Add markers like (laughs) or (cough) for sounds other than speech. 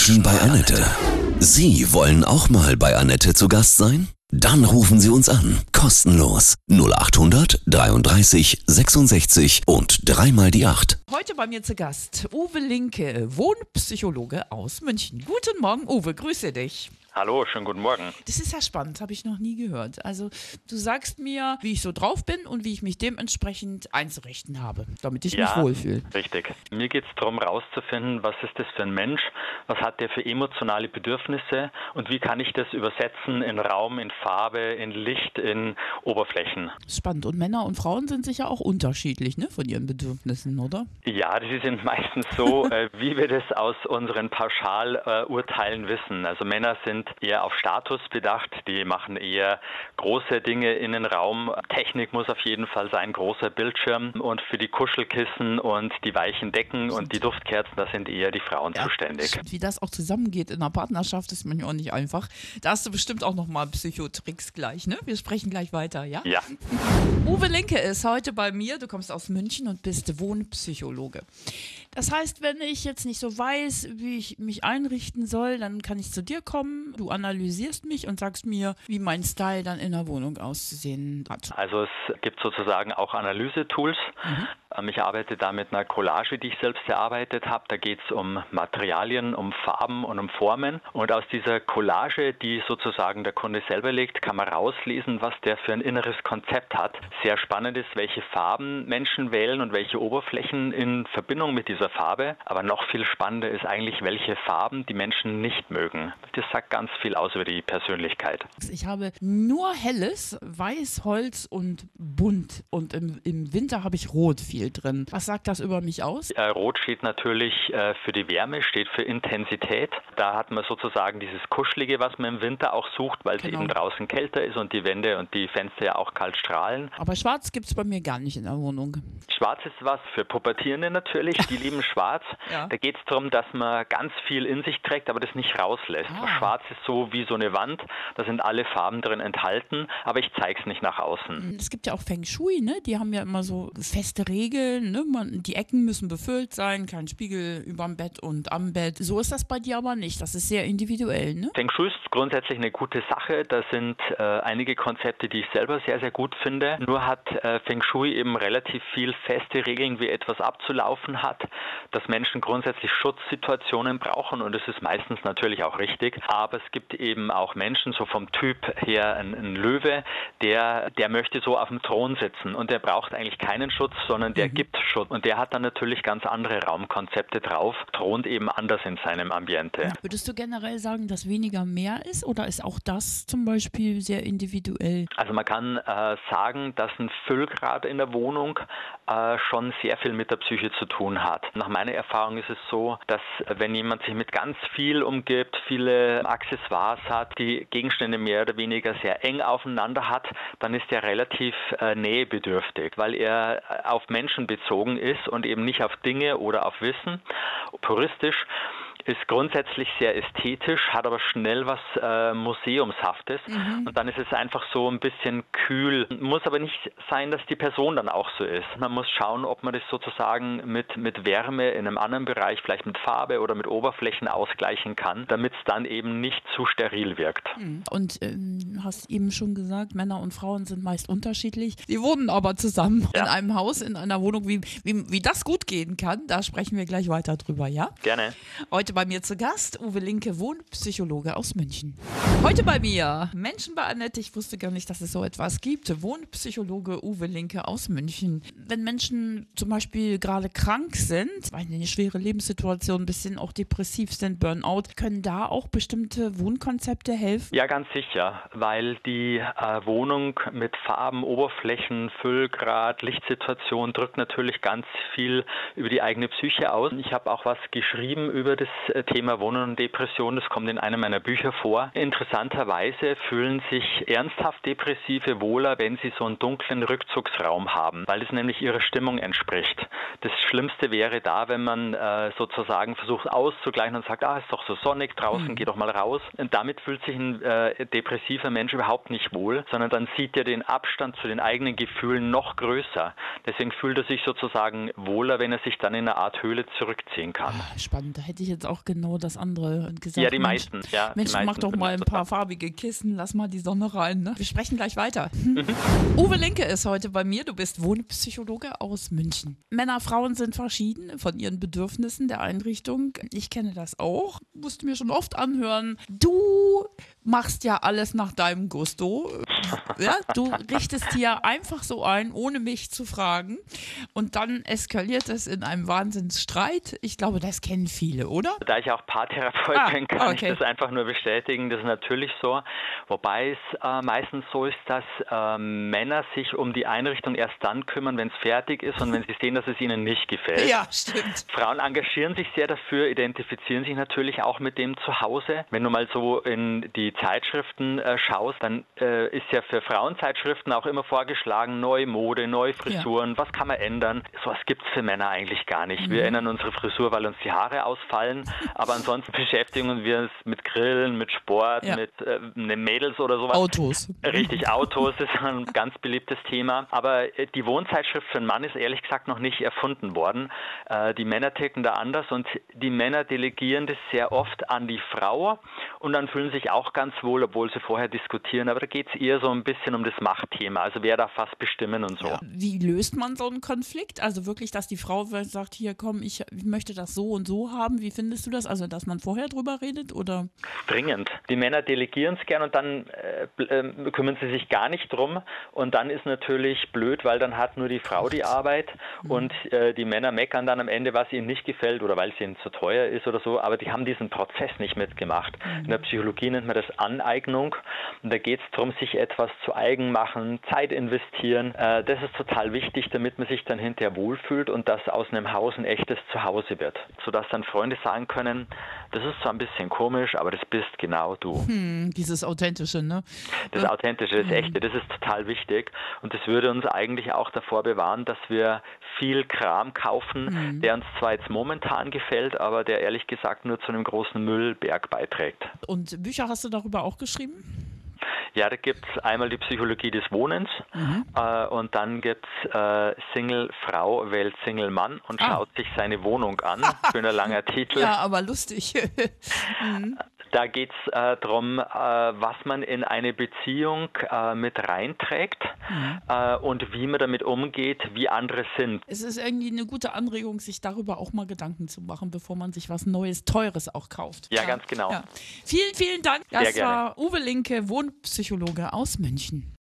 Menschen bei Annette. Sie wollen auch mal bei Annette zu Gast sein? Dann rufen Sie uns an. Kostenlos. 0800 33 66 und dreimal die 8. Heute bei mir zu Gast Uwe Linke, Wohnpsychologe aus München. Guten Morgen, Uwe, grüße dich. Hallo, schönen guten Morgen. Das ist ja spannend, habe ich noch nie gehört. Also du sagst mir, wie ich so drauf bin und wie ich mich dementsprechend einzurichten habe, damit ich ja, mich wohlfühle. Richtig. Mir geht es darum, herauszufinden, was ist das für ein Mensch, was hat der für emotionale Bedürfnisse und wie kann ich das übersetzen in Raum, in Farbe, in Licht, in Oberflächen. Spannend. Und Männer und Frauen sind sicher auch unterschiedlich ne, von ihren Bedürfnissen, oder? Ja, die sind meistens so, (laughs) äh, wie wir das aus unseren Pauschalurteilen wissen. Also Männer sind sind eher auf Status bedacht. Die machen eher große Dinge in den Raum. Technik muss auf jeden Fall sein, großer Bildschirm. Und für die Kuschelkissen und die weichen Decken und die Duftkerzen, da sind eher die Frauen ja, zuständig. Wie das auch zusammengeht in einer Partnerschaft, ist manchmal auch nicht einfach. Da hast du bestimmt auch nochmal Psychotricks gleich, ne? Wir sprechen gleich weiter, ja? Ja. Uwe Linke ist heute bei mir. Du kommst aus München und bist Wohnpsychologe. Das heißt, wenn ich jetzt nicht so weiß, wie ich mich einrichten soll, dann kann ich zu dir kommen. Du analysierst mich und sagst mir, wie mein Style dann in der Wohnung auszusehen hat. Also es gibt sozusagen auch Analysetools. Mhm. Ähm, ich arbeite da mit einer Collage, die ich selbst erarbeitet habe. Da geht es um Materialien, um Farben und um Formen. Und aus dieser Collage, die sozusagen der Kunde selber legt, kann man rauslesen, was der für ein inneres Konzept hat. Sehr spannend ist, welche Farben Menschen wählen und welche Oberflächen in Verbindung mit dieser Farbe. Aber noch viel spannender ist eigentlich, welche Farben die Menschen nicht mögen. Das sagt ganz viel aus über die Persönlichkeit. Ich habe nur helles, weiß, Holz und bunt. Und im, im Winter habe ich rot viel viel drin. Was sagt das über mich aus? Äh, Rot steht natürlich äh, für die Wärme, steht für Intensität. Da hat man sozusagen dieses Kuschelige, was man im Winter auch sucht, weil genau. es eben draußen kälter ist und die Wände und die Fenster ja auch kalt strahlen. Aber schwarz gibt es bei mir gar nicht in der Wohnung. Schwarz ist was für Pubertierende natürlich, die (laughs) lieben schwarz. Ja. Da geht es darum, dass man ganz viel in sich trägt, aber das nicht rauslässt. Ah. Schwarz ist so wie so eine Wand, da sind alle Farben drin enthalten, aber ich zeige es nicht nach außen. Es gibt ja auch Feng Shui, ne? die haben ja immer so feste Regeln Regeln. Ne? Man, die Ecken müssen befüllt sein, kein Spiegel überm Bett und am Bett. So ist das bei dir aber nicht. Das ist sehr individuell. Ne? Feng Shui ist grundsätzlich eine gute Sache. Da sind äh, einige Konzepte, die ich selber sehr, sehr gut finde. Nur hat äh, Feng Shui eben relativ viel feste Regeln, wie etwas abzulaufen hat, dass Menschen grundsätzlich Schutzsituationen brauchen und das ist meistens natürlich auch richtig. Aber es gibt eben auch Menschen, so vom Typ her ein, ein Löwe, der, der möchte so auf dem Thron sitzen und der braucht eigentlich keinen Schutz, sondern der mhm. gibt Schutz. Und der hat dann natürlich ganz andere Raumkonzepte drauf, thront eben anders in seinem Ambiente. Ja. Würdest du generell sagen, dass weniger mehr ist oder ist auch das zum Beispiel sehr individuell? Also man kann äh, sagen, dass ein Füllgrad in der Wohnung äh, schon sehr viel mit der Psyche zu tun hat. Nach meiner Erfahrung ist es so, dass äh, wenn jemand sich mit ganz viel umgibt, viele Accessoires hat, die Gegenstände mehr oder weniger sehr eng aufeinander hat, dann ist er relativ äh, nähebedürftig, weil er äh, auf Menschen bezogen ist und eben nicht auf Dinge oder auf Wissen. Puristisch ist grundsätzlich sehr ästhetisch, hat aber schnell was äh, Museumshaftes mhm. und dann ist es einfach so ein bisschen kühl. Muss aber nicht sein, dass die Person dann auch so ist. Man muss schauen, ob man das sozusagen mit, mit Wärme in einem anderen Bereich, vielleicht mit Farbe oder mit Oberflächen ausgleichen kann, damit es dann eben nicht zu steril wirkt. Mhm. Und ähm, hast eben schon gesagt, Männer und Frauen sind meist unterschiedlich. Sie wohnen aber zusammen ja. in einem Haus, in einer Wohnung. Wie, wie, wie das gut gehen kann, da sprechen wir gleich weiter drüber, ja? Gerne. Heute bei mir zu Gast Uwe Linke, Wohnpsychologe aus München. Heute bei mir Menschen bei Annette. Ich wusste gar nicht, dass es so etwas gibt. Wohnpsychologe Uwe Linke aus München. Wenn Menschen zum Beispiel gerade krank sind, weil eine schwere Lebenssituation, ein bisschen auch depressiv sind, Burnout, können da auch bestimmte Wohnkonzepte helfen? Ja, ganz sicher, weil die äh, Wohnung mit Farben, Oberflächen, Füllgrad, Lichtsituation drückt natürlich ganz viel über die eigene Psyche aus. Ich habe auch was geschrieben über das Thema Wohnen und Depression, das kommt in einem meiner Bücher vor. Interessanterweise fühlen sich ernsthaft Depressive wohler, wenn sie so einen dunklen Rückzugsraum haben, weil es nämlich ihrer Stimmung entspricht. Das Schlimmste wäre da, wenn man äh, sozusagen versucht auszugleichen und sagt, ah, ist doch so sonnig draußen, mhm. geh doch mal raus. Und damit fühlt sich ein äh, depressiver Mensch überhaupt nicht wohl, sondern dann sieht er den Abstand zu den eigenen Gefühlen noch größer. Deswegen fühlt er sich sozusagen wohler, wenn er sich dann in eine Art Höhle zurückziehen kann. Ah, spannend, da hätte ich jetzt auch genau das andere und gesagt. Ja, die Mensch, meisten. Ja, Mensch, die meisten mach doch mal ein paar farbige Kissen, lass mal die Sonne rein. Ne? Wir sprechen gleich weiter. Mhm. Uwe Linke ist heute bei mir. Du bist Wohnpsychologe aus München. Männer, Frauen sind verschieden von ihren Bedürfnissen der Einrichtung. Ich kenne das auch. Musste mir schon oft anhören. Du machst ja alles nach deinem Gusto. (laughs) Ja, du richtest hier einfach so ein, ohne mich zu fragen. Und dann eskaliert es in einem Wahnsinnsstreit. Ich glaube, das kennen viele, oder? Da ich auch Paartherapeut Ah, bin, kann okay. ich das einfach nur bestätigen. Das ist natürlich so. Wobei es äh, meistens so ist, dass äh, Männer sich um die Einrichtung erst dann kümmern, wenn es fertig ist und wenn sie sehen, dass es ihnen nicht gefällt. Ja, stimmt. Frauen engagieren sich sehr dafür, identifizieren sich natürlich auch mit dem zu Hause. Wenn du mal so in die Zeitschriften äh, schaust, dann äh, ist ja für Frauenzeitschriften auch immer vorgeschlagen, neue Mode, neue Frisuren, was kann man ändern. Sowas gibt es für Männer eigentlich gar nicht. Mhm. Wir ändern unsere Frisur, weil uns die Haare ausfallen, aber ansonsten beschäftigen wir uns mit Grillen, mit Sport, Ja. mit äh, ne Mädels oder sowas. Autos. Richtig, Autos ist ein ganz beliebtes Thema. Aber äh, die Wohnzeitschrift für einen Mann ist ehrlich gesagt noch nicht erfunden worden. Äh, Die Männer ticken da anders und die Männer delegieren das sehr oft an die Frau und dann fühlen sich auch ganz wohl, obwohl sie vorher diskutieren. Aber da geht es eher so ein bisschen um das Machtthema. Also wer darf was bestimmen und so. Wie löst man so einen Konflikt? Also wirklich, dass die Frau sagt, hier komm, ich, ich möchte das so und so haben. Wie findest du das? Also, dass man vorher drüber redet oder? dringend. Die Männer delegieren es gern und dann äh, ähm, kümmern sie sich gar nicht drum. Und dann ist natürlich blöd, weil dann hat nur die Frau die Arbeit und äh, die Männer meckern dann am Ende, was ihnen nicht gefällt oder weil es ihnen zu teuer ist oder so. Aber die haben diesen Prozess nicht mitgemacht. In der Psychologie nennt man das Aneignung. Und da geht es darum, sich etwas zu eigen machen, Zeit investieren. Äh, das ist total wichtig, damit man sich dann hinterher wohlfühlt und dass aus einem Haus ein echtes Zuhause wird. Sodass dann Freunde sagen können, das ist zwar ein bisschen komisch, aber das bist genau du. Hm, dieses Authentische, ne? Das Authentische, das Echte, das ist total wichtig. Und das würde uns eigentlich auch davor bewahren, dass wir viel Kram kaufen, der uns zwar jetzt momentan gefällt, aber der ehrlich gesagt nur zu einem großen Müllberg beiträgt. Und Bücher hast du darüber auch geschrieben? Ja, da gibt es einmal die Psychologie des Wohnens äh, und dann gibt es äh, Single Frau wählt Single Mann und Ah. schaut sich seine Wohnung an. (laughs) Schöner langer Titel. Ja, aber lustig. (laughs) Da geht es äh, darum, äh, was man in eine Beziehung äh, mit reinträgt äh, und wie man damit umgeht, wie andere sind. es ist irgendwie eine gute Anregung, sich darüber auch mal Gedanken zu machen, bevor man sich was Neues, Teures auch kauft. Ja, ganz genau. Ja. Vielen, vielen Dank. Das Sehr gerne. war Uwe Linke, Wohnpsychologe aus München.